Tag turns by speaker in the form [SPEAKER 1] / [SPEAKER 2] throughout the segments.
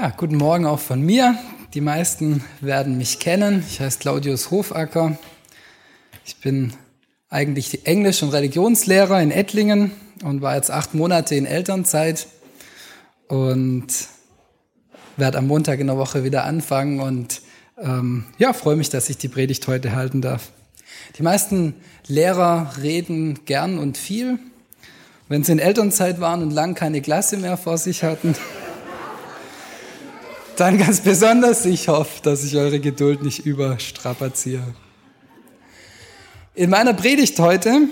[SPEAKER 1] Ja, guten Morgen auch von mir. Die meisten werden mich kennen. Ich heiße Claudius Hofacker. Ich bin eigentlich Englisch- und Religionslehrer in Ettlingen und war jetzt acht Monate in Elternzeit und werde am Montag in der Woche wieder anfangen und ähm, ja, freue mich, dass ich die Predigt heute halten darf. Die meisten Lehrer reden gern und viel. Wenn sie in Elternzeit waren und lang keine Klasse mehr vor sich hatten, dann ganz besonders, ich hoffe, dass ich eure Geduld nicht überstrapaziere. In meiner Predigt heute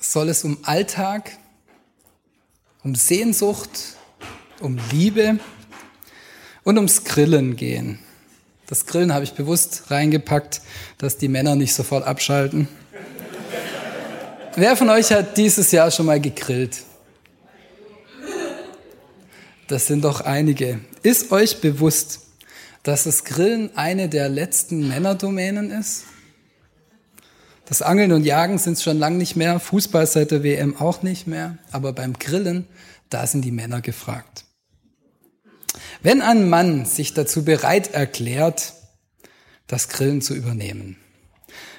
[SPEAKER 1] soll es um Alltag, um Sehnsucht, um Liebe und ums Grillen gehen. Das Grillen habe ich bewusst reingepackt, dass die Männer nicht sofort abschalten. Wer von euch hat dieses Jahr schon mal gegrillt? Das sind doch einige. Ist euch bewusst, dass das Grillen eine der letzten Männerdomänen ist? Das Angeln und Jagen sind schon lange nicht mehr, Fußball seit der WM auch nicht mehr, aber beim Grillen, da sind die Männer gefragt. Wenn ein Mann sich dazu bereit erklärt, das Grillen zu übernehmen,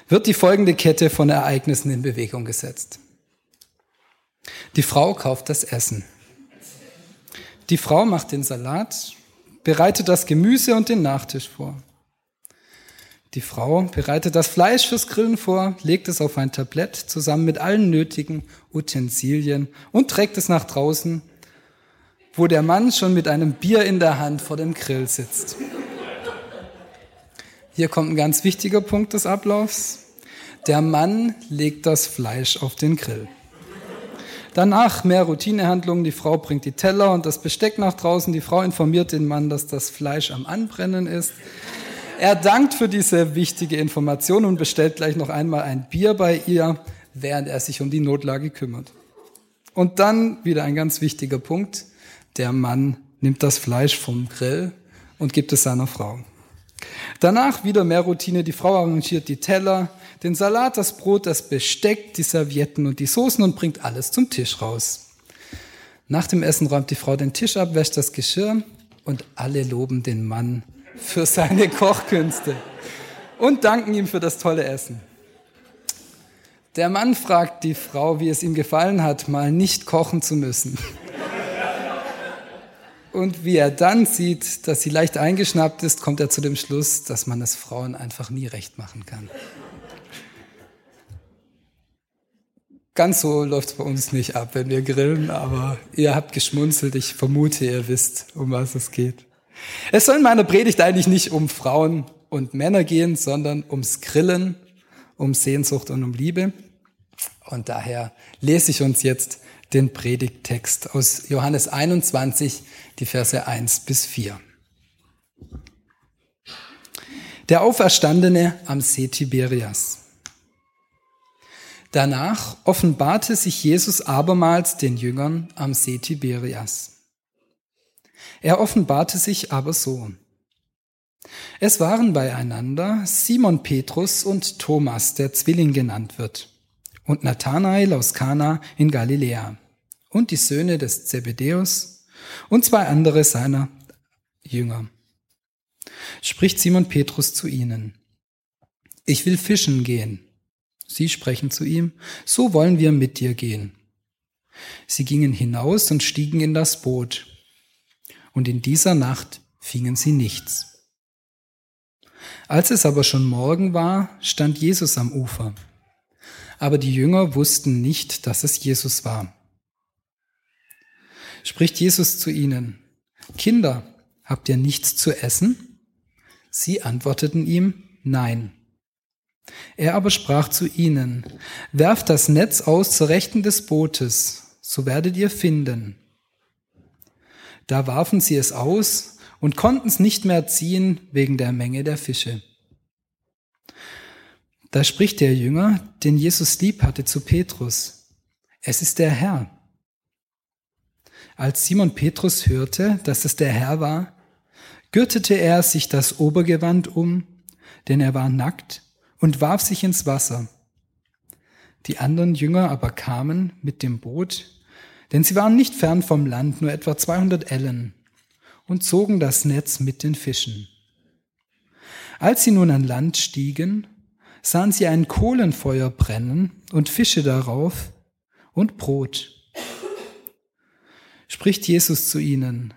[SPEAKER 1] wird die folgende Kette von Ereignissen in Bewegung gesetzt. Die Frau kauft das Essen. Die Frau macht den Salat, bereitet das Gemüse und den Nachtisch vor. Die Frau bereitet das Fleisch fürs Grillen vor, legt es auf ein Tablett zusammen mit allen nötigen Utensilien und trägt es nach draußen, wo der Mann schon mit einem Bier in der Hand vor dem Grill sitzt. Hier kommt ein ganz wichtiger Punkt des Ablaufs. Der Mann legt das Fleisch auf den Grill. Danach mehr Routinehandlungen. Die Frau bringt die Teller und das Besteck nach draußen. Die Frau informiert den Mann, dass das Fleisch am Anbrennen ist. Er dankt für diese wichtige Information und bestellt gleich noch einmal ein Bier bei ihr, während er sich um die Notlage kümmert. Und dann wieder ein ganz wichtiger Punkt. Der Mann nimmt das Fleisch vom Grill und gibt es seiner Frau. Danach wieder mehr Routine. Die Frau arrangiert die Teller, den Salat, das Brot, das Besteck, die Servietten und die Soßen und bringt alles zum Tisch raus. Nach dem Essen räumt die Frau den Tisch ab, wäscht das Geschirr und alle loben den Mann für seine Kochkünste und danken ihm für das tolle Essen. Der Mann fragt die Frau, wie es ihm gefallen hat, mal nicht kochen zu müssen. Und wie er dann sieht, dass sie leicht eingeschnappt ist, kommt er zu dem Schluss, dass man es Frauen einfach nie recht machen kann. Ganz so läuft es bei uns nicht ab, wenn wir grillen, aber ihr habt geschmunzelt. Ich vermute, ihr wisst, um was es geht. Es soll in meiner Predigt eigentlich nicht um Frauen und Männer gehen, sondern ums Grillen, um Sehnsucht und um Liebe. Und daher lese ich uns jetzt den Predigttext aus Johannes 21, die Verse 1 bis 4. Der Auferstandene am See Tiberias. Danach offenbarte sich Jesus abermals den Jüngern am See Tiberias. Er offenbarte sich aber so. Es waren beieinander Simon Petrus und Thomas, der Zwilling genannt wird, und Nathanael aus Kana in Galiläa, und die Söhne des Zebedäus und zwei andere seiner Jünger. Spricht Simon Petrus zu ihnen. Ich will fischen gehen. Sie sprechen zu ihm, so wollen wir mit dir gehen. Sie gingen hinaus und stiegen in das Boot. Und in dieser Nacht fingen sie nichts. Als es aber schon Morgen war, stand Jesus am Ufer. Aber die Jünger wussten nicht, dass es Jesus war. Spricht Jesus zu ihnen, Kinder, habt ihr nichts zu essen? Sie antworteten ihm, Nein. Er aber sprach zu ihnen, werft das Netz aus zur Rechten des Bootes, so werdet ihr finden. Da warfen sie es aus und konnten es nicht mehr ziehen wegen der Menge der Fische. Da spricht der Jünger, den Jesus lieb hatte, zu Petrus, es ist der Herr. Als Simon Petrus hörte, dass es der Herr war, gürtete er sich das Obergewand um, denn er war nackt, und warf sich ins Wasser. Die anderen Jünger aber kamen mit dem Boot, denn sie waren nicht fern vom Land, nur etwa 200 Ellen, und zogen das Netz mit den Fischen. Als sie nun an Land stiegen, sahen sie ein Kohlenfeuer brennen und Fische darauf und Brot. Spricht Jesus zu ihnen,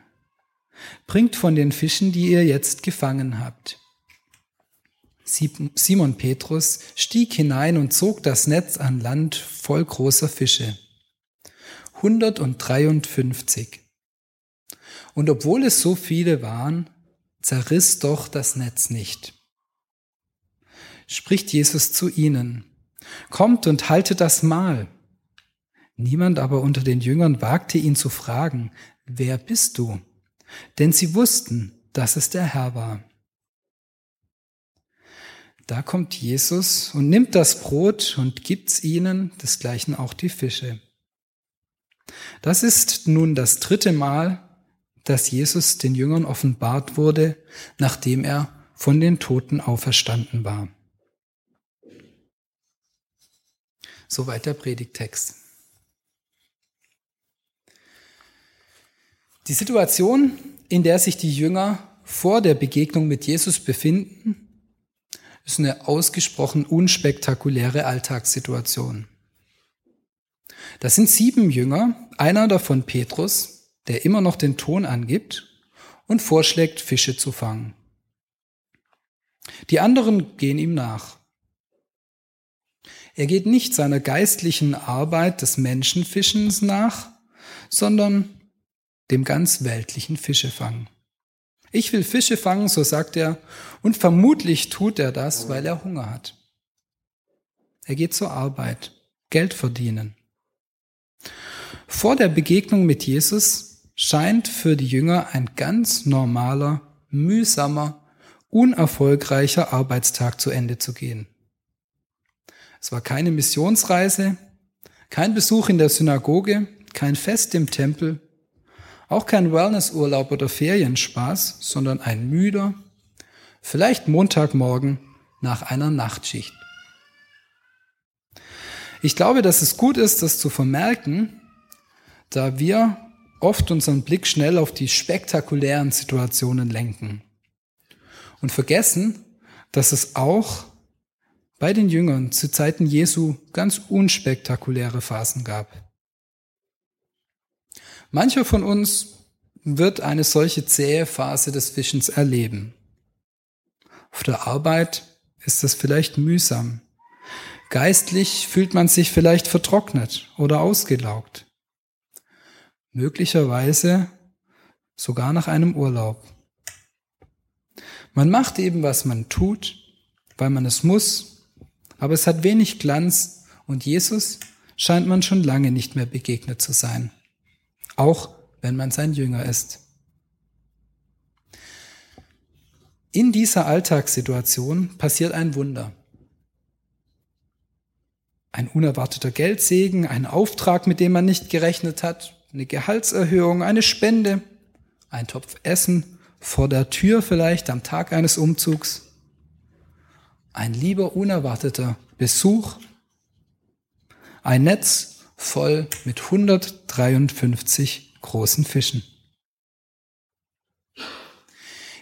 [SPEAKER 1] bringt von den Fischen, die ihr jetzt gefangen habt. Simon Petrus stieg hinein und zog das Netz an Land voll großer Fische. 153. Und obwohl es so viele waren, zerriss doch das Netz nicht. Spricht Jesus zu ihnen, kommt und haltet das Mahl. Niemand aber unter den Jüngern wagte ihn zu fragen, wer bist du? Denn sie wussten, dass es der Herr war. Da kommt Jesus und nimmt das Brot und gibt's ihnen, desgleichen auch die Fische. Das ist nun das dritte Mal, dass Jesus den Jüngern offenbart wurde, nachdem er von den Toten auferstanden war. Soweit der Predigtext. Die Situation, in der sich die Jünger vor der Begegnung mit Jesus befinden, ist eine ausgesprochen unspektakuläre Alltagssituation. Das sind sieben Jünger, einer davon Petrus, der immer noch den Ton angibt und vorschlägt, Fische zu fangen. Die anderen gehen ihm nach. Er geht nicht seiner geistlichen Arbeit des Menschenfischens nach, sondern dem ganz weltlichen Fischefangen. Ich will Fische fangen, so sagt er, und vermutlich tut er das, weil er Hunger hat. Er geht zur Arbeit, Geld verdienen. Vor der Begegnung mit Jesus scheint für die Jünger ein ganz normaler, mühsamer, unerfolgreicher Arbeitstag zu Ende zu gehen. Es war keine Missionsreise, kein Besuch in der Synagoge, kein Fest im Tempel, auch kein Wellnessurlaub oder Ferienspaß, sondern ein müder, vielleicht Montagmorgen nach einer Nachtschicht. Ich glaube, dass es gut ist, das zu vermerken, da wir oft unseren Blick schnell auf die spektakulären Situationen lenken und vergessen, dass es auch bei den Jüngern zu Zeiten Jesu ganz unspektakuläre Phasen gab. Mancher von uns wird eine solche zähe Phase des Fischens erleben. Auf der Arbeit ist es vielleicht mühsam. Geistlich fühlt man sich vielleicht vertrocknet oder ausgelaugt. Möglicherweise sogar nach einem Urlaub. Man macht eben, was man tut, weil man es muss, aber es hat wenig Glanz und Jesus scheint man schon lange nicht mehr begegnet zu sein auch wenn man sein Jünger ist. In dieser Alltagssituation passiert ein Wunder. Ein unerwarteter Geldsegen, ein Auftrag, mit dem man nicht gerechnet hat, eine Gehaltserhöhung, eine Spende, ein Topf Essen vor der Tür vielleicht am Tag eines Umzugs, ein lieber unerwarteter Besuch, ein Netz voll mit 153 großen Fischen.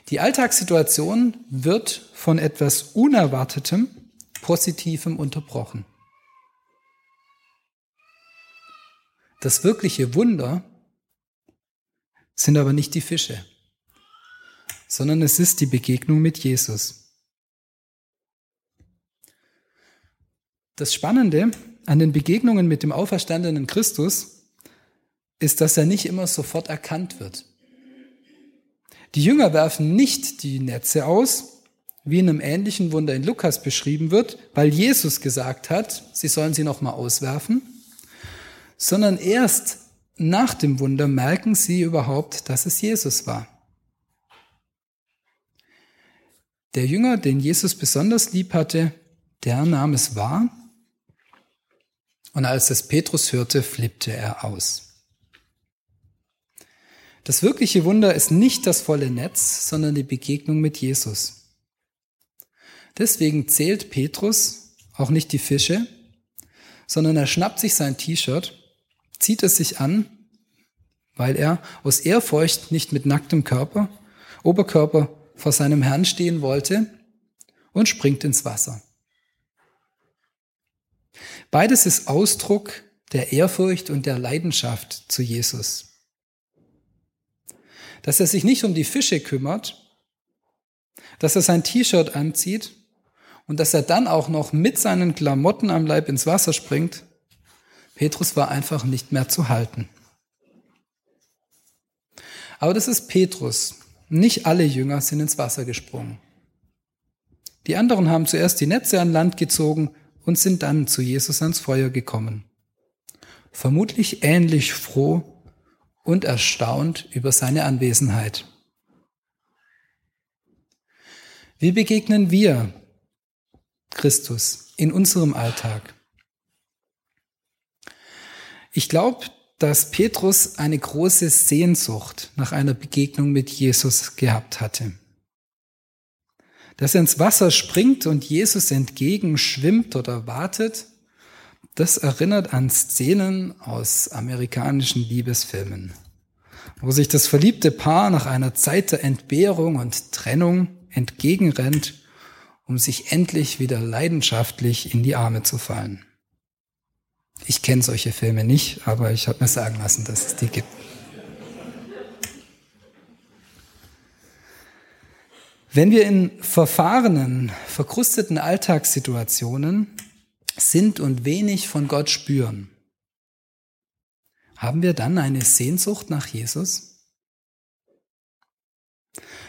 [SPEAKER 1] Die Alltagssituation wird von etwas Unerwartetem, Positivem unterbrochen. Das wirkliche Wunder sind aber nicht die Fische, sondern es ist die Begegnung mit Jesus. Das Spannende an den Begegnungen mit dem auferstandenen Christus ist, dass er nicht immer sofort erkannt wird. Die Jünger werfen nicht die Netze aus, wie in einem ähnlichen Wunder in Lukas beschrieben wird, weil Jesus gesagt hat, sie sollen sie nochmal auswerfen, sondern erst nach dem Wunder merken sie überhaupt, dass es Jesus war. Der Jünger, den Jesus besonders lieb hatte, der nahm es wahr und als es Petrus hörte, flippte er aus. Das wirkliche Wunder ist nicht das volle Netz, sondern die Begegnung mit Jesus. Deswegen zählt Petrus auch nicht die Fische, sondern er schnappt sich sein T-Shirt, zieht es sich an, weil er aus Ehrfurcht nicht mit nacktem Körper, Oberkörper vor seinem Herrn stehen wollte und springt ins Wasser. Beides ist Ausdruck der Ehrfurcht und der Leidenschaft zu Jesus. Dass er sich nicht um die Fische kümmert, dass er sein T-Shirt anzieht und dass er dann auch noch mit seinen Klamotten am Leib ins Wasser springt, Petrus war einfach nicht mehr zu halten. Aber das ist Petrus. Nicht alle Jünger sind ins Wasser gesprungen. Die anderen haben zuerst die Netze an Land gezogen und sind dann zu Jesus ans Feuer gekommen. Vermutlich ähnlich froh und erstaunt über seine Anwesenheit. Wie begegnen wir Christus in unserem Alltag? Ich glaube, dass Petrus eine große Sehnsucht nach einer Begegnung mit Jesus gehabt hatte. Dass er ins Wasser springt und Jesus entgegenschwimmt oder wartet, das erinnert an Szenen aus amerikanischen Liebesfilmen, wo sich das verliebte Paar nach einer Zeit der Entbehrung und Trennung entgegenrennt, um sich endlich wieder leidenschaftlich in die Arme zu fallen. Ich kenne solche Filme nicht, aber ich habe mir sagen lassen, dass es die gibt. Wenn wir in verfahrenen, verkrusteten Alltagssituationen sind und wenig von Gott spüren, haben wir dann eine Sehnsucht nach Jesus?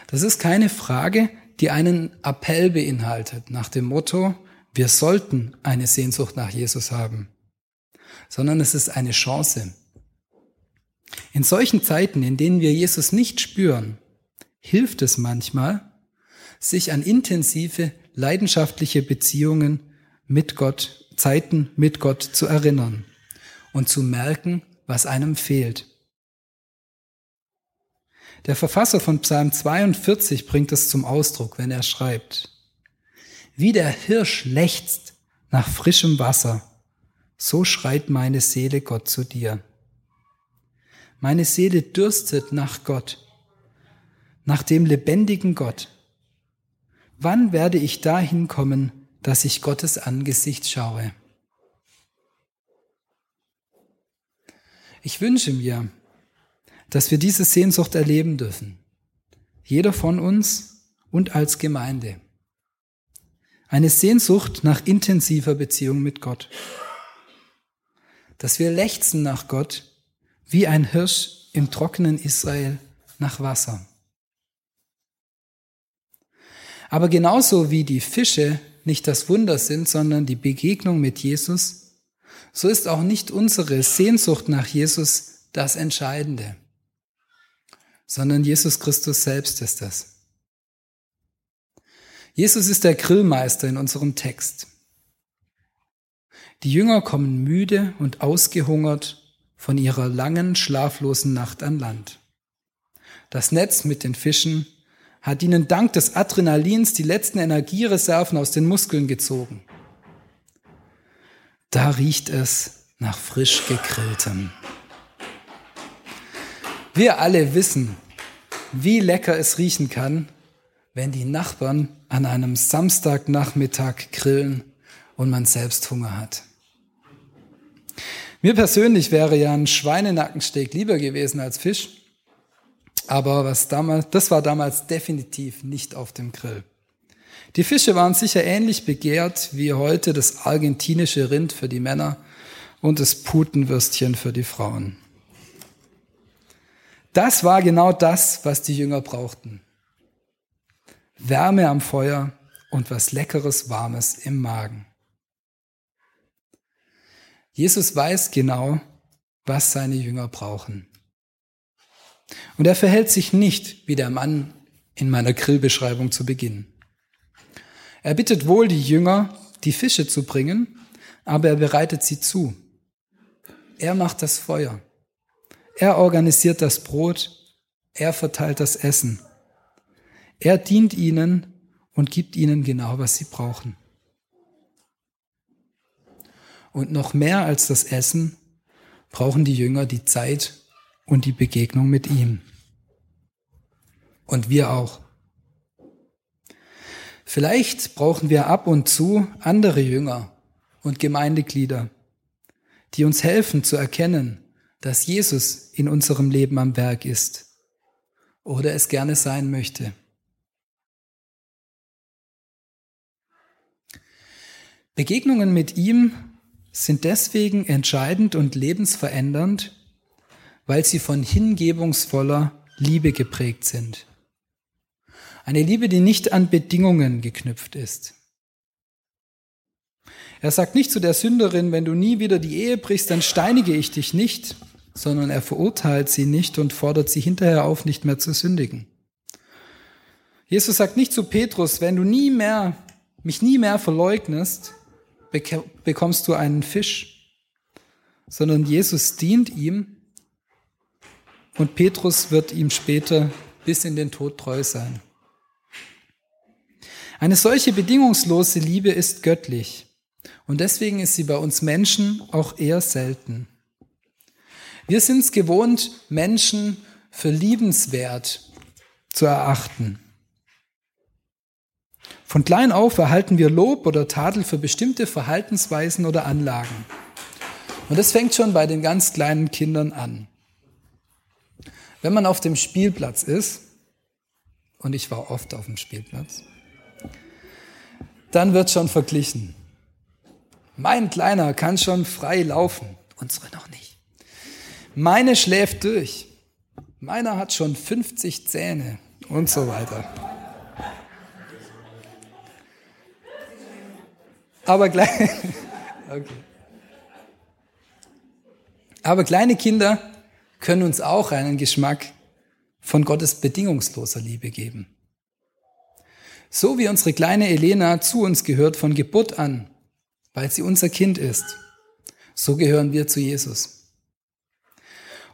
[SPEAKER 1] Das ist keine Frage, die einen Appell beinhaltet, nach dem Motto, wir sollten eine Sehnsucht nach Jesus haben sondern es ist eine Chance. In solchen Zeiten, in denen wir Jesus nicht spüren, hilft es manchmal, sich an intensive, leidenschaftliche Beziehungen mit Gott, Zeiten mit Gott zu erinnern und zu merken, was einem fehlt. Der Verfasser von Psalm 42 bringt es zum Ausdruck, wenn er schreibt, wie der Hirsch lechzt nach frischem Wasser, so schreit meine Seele Gott zu dir. Meine Seele dürstet nach Gott, nach dem lebendigen Gott. Wann werde ich dahin kommen, dass ich Gottes Angesicht schaue? Ich wünsche mir, dass wir diese Sehnsucht erleben dürfen. Jeder von uns und als Gemeinde. Eine Sehnsucht nach intensiver Beziehung mit Gott dass wir lechzen nach Gott wie ein Hirsch im trockenen Israel nach Wasser. Aber genauso wie die Fische nicht das Wunder sind, sondern die Begegnung mit Jesus, so ist auch nicht unsere Sehnsucht nach Jesus das Entscheidende, sondern Jesus Christus selbst ist das. Jesus ist der Grillmeister in unserem Text. Die Jünger kommen müde und ausgehungert von ihrer langen, schlaflosen Nacht an Land. Das Netz mit den Fischen hat ihnen dank des Adrenalins die letzten Energiereserven aus den Muskeln gezogen. Da riecht es nach frisch gegrilltem. Wir alle wissen, wie lecker es riechen kann, wenn die Nachbarn an einem Samstagnachmittag grillen und man selbst Hunger hat. Mir persönlich wäre ja ein Schweinenackensteak lieber gewesen als Fisch. Aber was damals, das war damals definitiv nicht auf dem Grill. Die Fische waren sicher ähnlich begehrt wie heute das argentinische Rind für die Männer und das Putenwürstchen für die Frauen. Das war genau das, was die Jünger brauchten. Wärme am Feuer und was Leckeres, Warmes im Magen. Jesus weiß genau, was seine Jünger brauchen. Und er verhält sich nicht wie der Mann in meiner Grillbeschreibung zu Beginn. Er bittet wohl die Jünger, die Fische zu bringen, aber er bereitet sie zu. Er macht das Feuer. Er organisiert das Brot. Er verteilt das Essen. Er dient ihnen und gibt ihnen genau, was sie brauchen. Und noch mehr als das Essen brauchen die Jünger die Zeit und die Begegnung mit ihm. Und wir auch. Vielleicht brauchen wir ab und zu andere Jünger und Gemeindeglieder, die uns helfen zu erkennen, dass Jesus in unserem Leben am Werk ist oder es gerne sein möchte. Begegnungen mit ihm sind deswegen entscheidend und lebensverändernd, weil sie von hingebungsvoller Liebe geprägt sind. Eine Liebe, die nicht an Bedingungen geknüpft ist. Er sagt nicht zu der Sünderin, wenn du nie wieder die Ehe brichst, dann steinige ich dich nicht, sondern er verurteilt sie nicht und fordert sie hinterher auf, nicht mehr zu sündigen. Jesus sagt nicht zu Petrus, wenn du nie mehr, mich nie mehr verleugnest, bekommst du einen Fisch, sondern Jesus dient ihm und Petrus wird ihm später bis in den Tod treu sein. Eine solche bedingungslose Liebe ist göttlich und deswegen ist sie bei uns Menschen auch eher selten. Wir sind es gewohnt, Menschen für liebenswert zu erachten. Von klein auf erhalten wir Lob oder Tadel für bestimmte Verhaltensweisen oder Anlagen. Und das fängt schon bei den ganz kleinen Kindern an. Wenn man auf dem Spielplatz ist, und ich war oft auf dem Spielplatz, dann wird schon verglichen. Mein Kleiner kann schon frei laufen, unsere noch nicht. Meine schläft durch. Meiner hat schon 50 Zähne und so weiter. Aber, klein, okay. Aber kleine Kinder können uns auch einen Geschmack von Gottes bedingungsloser Liebe geben. So wie unsere kleine Elena zu uns gehört von Geburt an, weil sie unser Kind ist, so gehören wir zu Jesus.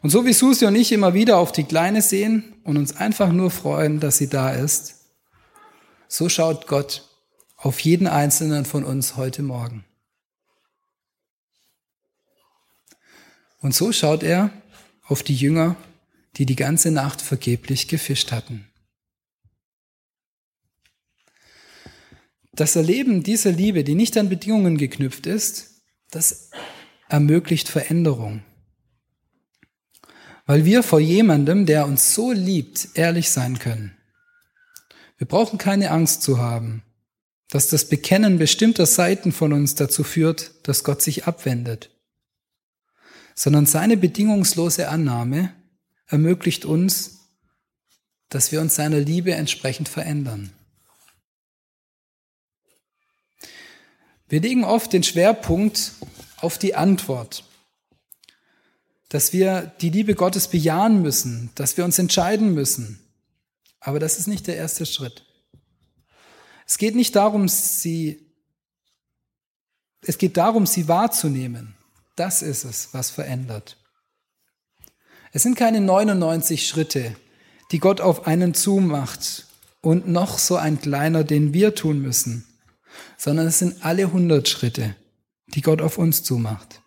[SPEAKER 1] Und so wie Susi und ich immer wieder auf die Kleine sehen und uns einfach nur freuen, dass sie da ist, so schaut Gott auf jeden einzelnen von uns heute Morgen. Und so schaut er auf die Jünger, die die ganze Nacht vergeblich gefischt hatten. Das Erleben dieser Liebe, die nicht an Bedingungen geknüpft ist, das ermöglicht Veränderung. Weil wir vor jemandem, der uns so liebt, ehrlich sein können. Wir brauchen keine Angst zu haben, dass das Bekennen bestimmter Seiten von uns dazu führt, dass Gott sich abwendet, sondern seine bedingungslose Annahme ermöglicht uns, dass wir uns seiner Liebe entsprechend verändern. Wir legen oft den Schwerpunkt auf die Antwort, dass wir die Liebe Gottes bejahen müssen, dass wir uns entscheiden müssen. Aber das ist nicht der erste Schritt. Es geht nicht darum, sie, es geht darum, sie wahrzunehmen. Das ist es, was verändert. Es sind keine 99 Schritte, die Gott auf einen zumacht und noch so ein kleiner, den wir tun müssen sondern es sind alle hundert Schritte, die Gott auf uns zumacht.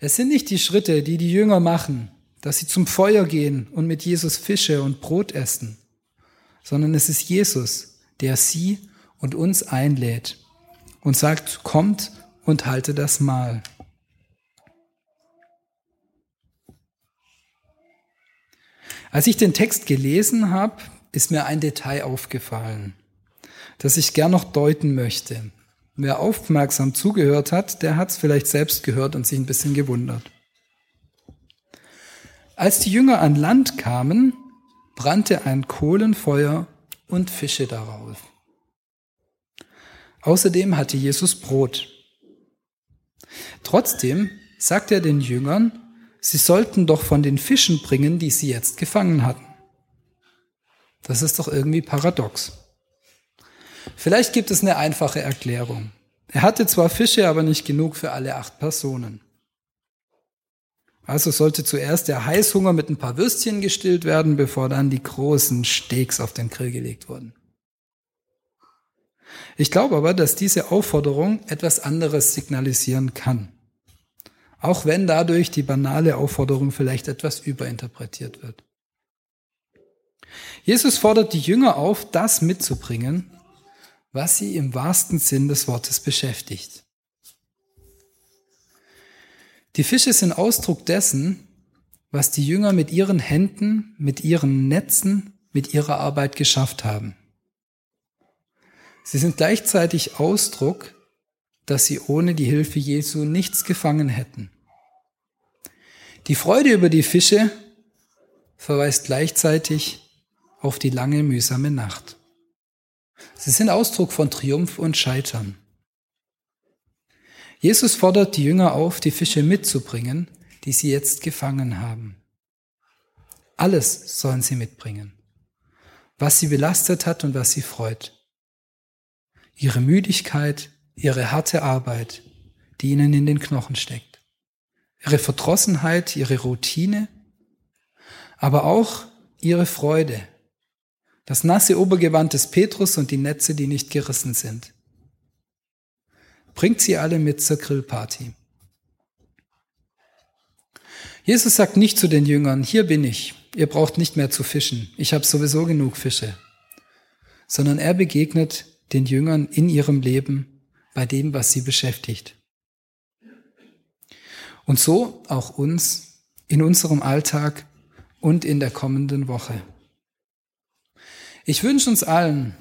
[SPEAKER 1] Es sind nicht die Schritte, die die Jünger machen, dass sie zum Feuer gehen und mit Jesus Fische und Brot essen, sondern es ist Jesus, der sie und uns einlädt und sagt, kommt und halte das Mahl. Als ich den Text gelesen habe, ist mir ein Detail aufgefallen das ich gern noch deuten möchte. Wer aufmerksam zugehört hat, der hat es vielleicht selbst gehört und sich ein bisschen gewundert. Als die Jünger an Land kamen, brannte ein Kohlenfeuer und Fische darauf. Außerdem hatte Jesus Brot. Trotzdem sagt er den Jüngern, sie sollten doch von den Fischen bringen, die sie jetzt gefangen hatten. Das ist doch irgendwie paradox. Vielleicht gibt es eine einfache Erklärung. Er hatte zwar Fische, aber nicht genug für alle acht Personen. Also sollte zuerst der Heißhunger mit ein paar Würstchen gestillt werden, bevor dann die großen Steaks auf den Grill gelegt wurden. Ich glaube aber, dass diese Aufforderung etwas anderes signalisieren kann. auch wenn dadurch die banale Aufforderung vielleicht etwas überinterpretiert wird. Jesus fordert die Jünger auf, das mitzubringen, was sie im wahrsten Sinn des Wortes beschäftigt. Die Fische sind Ausdruck dessen, was die Jünger mit ihren Händen, mit ihren Netzen, mit ihrer Arbeit geschafft haben. Sie sind gleichzeitig Ausdruck, dass sie ohne die Hilfe Jesu nichts gefangen hätten. Die Freude über die Fische verweist gleichzeitig auf die lange mühsame Nacht. Sie sind Ausdruck von Triumph und Scheitern. Jesus fordert die Jünger auf, die Fische mitzubringen, die sie jetzt gefangen haben. Alles sollen sie mitbringen, was sie belastet hat und was sie freut. Ihre Müdigkeit, ihre harte Arbeit, die ihnen in den Knochen steckt. Ihre Verdrossenheit, ihre Routine, aber auch ihre Freude. Das nasse Obergewand des Petrus und die Netze, die nicht gerissen sind. Bringt sie alle mit zur Grillparty. Jesus sagt nicht zu den Jüngern, hier bin ich, ihr braucht nicht mehr zu fischen, ich habe sowieso genug Fische, sondern er begegnet den Jüngern in ihrem Leben bei dem, was sie beschäftigt. Und so auch uns in unserem Alltag und in der kommenden Woche. Ich wünsche uns allen,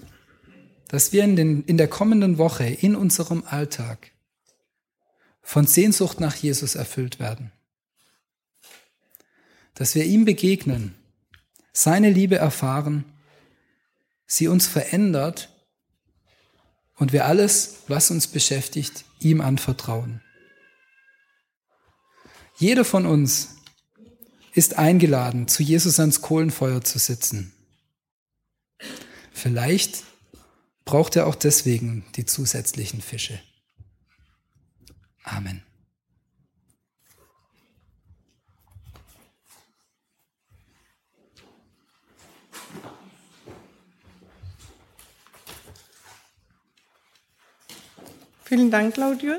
[SPEAKER 1] dass wir in, den, in der kommenden Woche in unserem Alltag von Sehnsucht nach Jesus erfüllt werden. Dass wir ihm begegnen, seine Liebe erfahren, sie uns verändert und wir alles, was uns beschäftigt, ihm anvertrauen. Jeder von uns ist eingeladen, zu Jesus ans Kohlenfeuer zu sitzen. Vielleicht braucht er auch deswegen die zusätzlichen Fische. Amen.
[SPEAKER 2] Vielen Dank, Claudius.